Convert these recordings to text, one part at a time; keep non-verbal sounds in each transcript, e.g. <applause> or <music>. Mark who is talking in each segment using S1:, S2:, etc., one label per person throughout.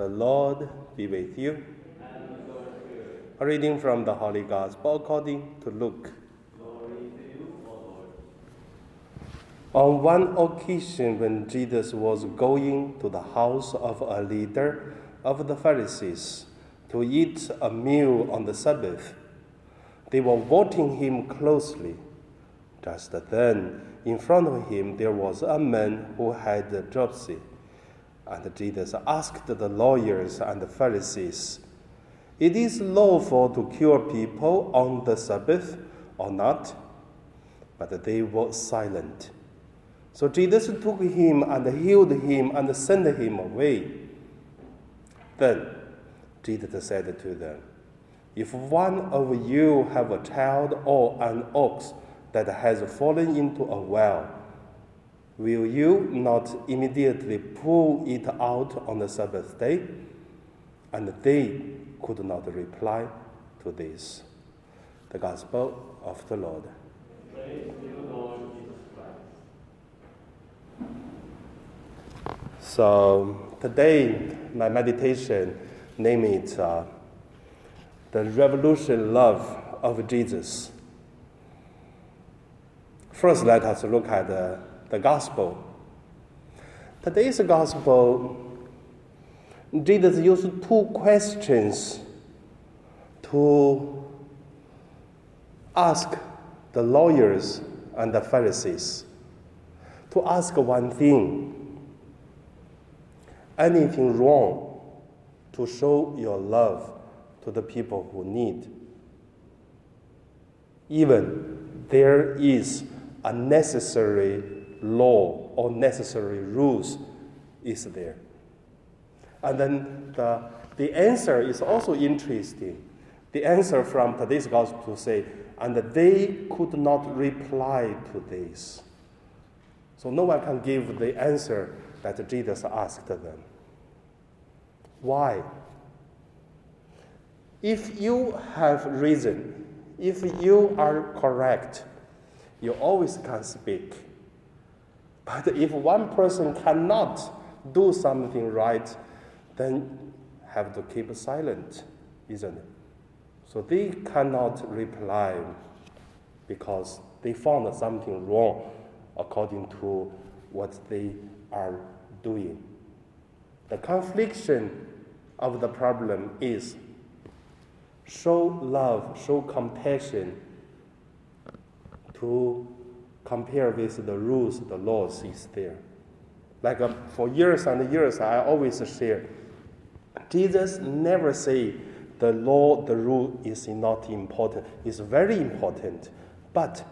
S1: The Lord be with you. A reading from the Holy Gospel according to Luke. On one occasion, when Jesus was going to the house of a leader of the Pharisees to eat a meal on the Sabbath, they were watching him closely. Just then, in front of him, there was a man who had dropsy. And Jesus asked the lawyers and the Pharisees, It is lawful to cure people on the Sabbath or not? But they were silent. So Jesus took him and healed him and sent him away. Then Jesus said to them, If one of you have a child or an ox that has fallen into a well, will you not immediately pull it out on the Sabbath day? And they could not reply to this. The Gospel of the Lord. So today, my meditation name it uh, the revolution love of Jesus. First, let us look at the, the gospel. Today's gospel, Jesus used two questions to ask the lawyers and the Pharisees to ask one thing anything wrong to show your love to the people who need. Even there is a necessary law or necessary rules is there. And then the, the answer is also interesting. The answer from today's gospel to say, and they could not reply to this. So no one can give the answer that Jesus asked them. Why? If you have reason, if you are correct, you always can speak. But if one person cannot do something right, then have to keep silent, isn't it? So they cannot reply because they found something wrong according to what they are doing. The confliction of the problem is show love, show compassion to compare with the rules, the laws is there. Like uh, for years and years, I always share. Jesus never say the law, the rule is not important. It's very important, but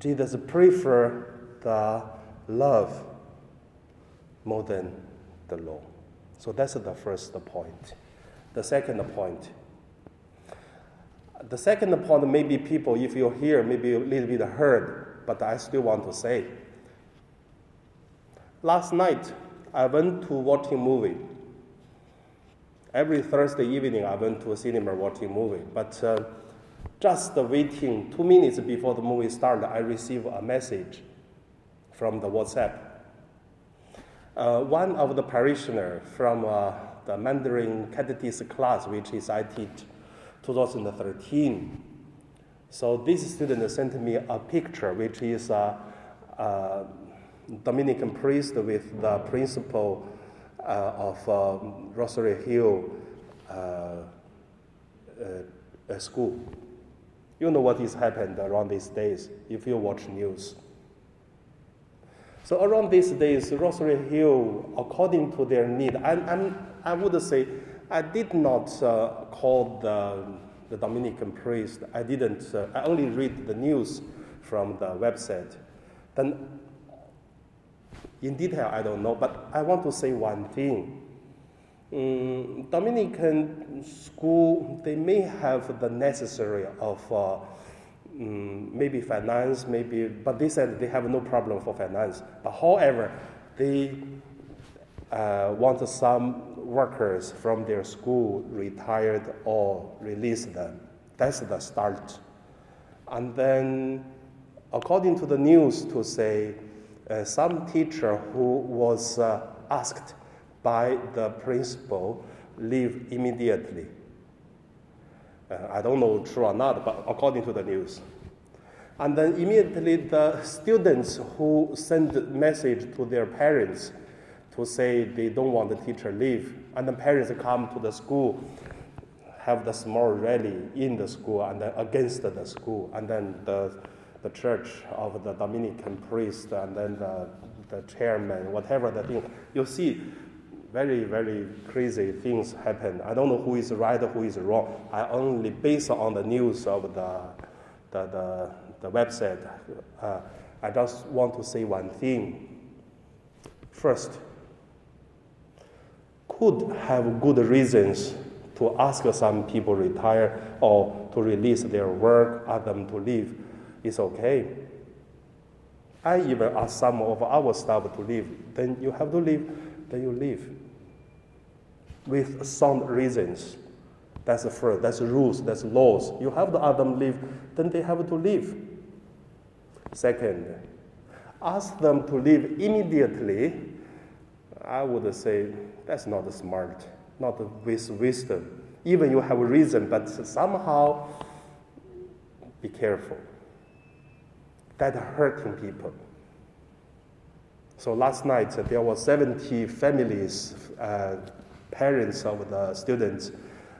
S1: Jesus prefer the love more than the law. So that's the first point. The second point. The second point, maybe people, if you're here, maybe a little bit heard, but I still want to say. Last night, I went to watching movie. Every Thursday evening, I went to a cinema watching movie. But uh, just waiting two minutes before the movie started, I received a message from the WhatsApp. Uh, one of the parishioners from uh, the Mandarin Cantonese class, which is I teach 2013. So this student sent me a picture, which is a, a Dominican priest with the principal uh, of um, Rosary Hill uh, uh, school. You know what has happened around these days if you watch news. So around these days, Rosary Hill, according to their need, I, I'm, I would say I did not uh, call the, the Dominican priest. I didn't. Uh, I only read the news from the website. Then, in detail, I don't know. But I want to say one thing. Um, Dominican school, they may have the necessary of uh, um, maybe finance, maybe, but they said they have no problem for finance. But however, they uh, want some workers from their school retired or released them. That's the start. And then, according to the news, to say uh, some teacher who was uh, asked by the principal leave immediately. Uh, I don't know true or not, but according to the news. And then immediately the students who send message to their parents to say they don't want the teacher leave, and the parents come to the school, have the small rally in the school and then against the school, and then the the church of the Dominican priest and then the, the chairman, whatever the thing. You see very, very crazy things happen. I don't know who is right, who is wrong. I only based on the news of the, the, the, the website. Uh, I just want to say one thing. First, could have good reasons to ask some people retire or to release their work, ask them to leave it's okay. I even ask some of our staff to leave. Then you have to leave, then you leave. With sound reasons. That's the first, that's rules, that's laws. You have to ask them leave, then they have to leave. Second, ask them to leave immediately. I would say that's not smart, not with wisdom. Even you have a reason, but somehow be careful that hurting people. So last night there were 70 families, uh, parents of the students,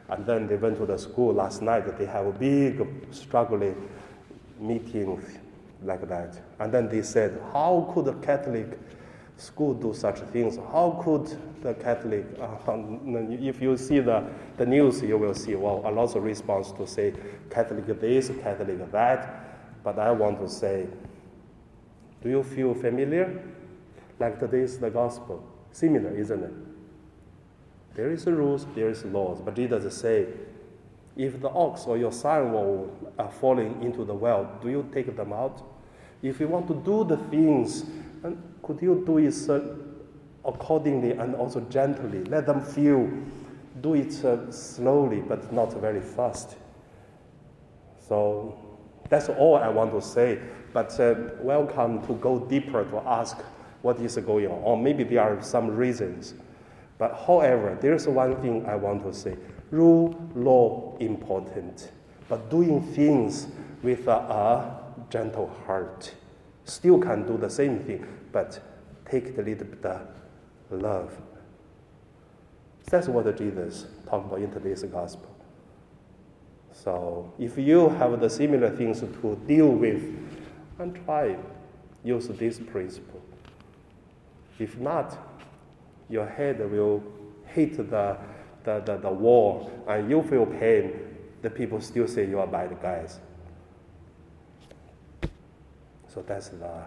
S1: and then they went to the school last night. They have a big struggling meeting like that. And then they said, how could a Catholic school do such things? How could the Catholic, <laughs> uh, if you see the, the news, you will see, well, a lot of response to say Catholic this, Catholic that. But I want to say, do you feel familiar? Like today is the gospel. Similar, isn't it? There is rules, there is laws. But Jesus say, if the ox or your son are falling into the well, do you take them out? If you want to do the things, could you do it uh, accordingly and also gently? Let them feel. Do it uh, slowly, but not very fast. So that's all I want to say. But uh, welcome to go deeper to ask what is going on. Or maybe there are some reasons. But however, there's one thing I want to say. Rule, law, important. But doing things with a, a gentle heart. Still can do the same thing, but take the little bit of love. That's what Jesus talked about in today's gospel. So if you have the similar things to deal with, and try use this principle. If not, your head will hit the, the, the, the wall and you feel pain. The people still say you are bad guys. So that's the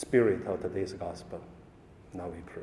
S1: spirit of today's gospel. Now we pray.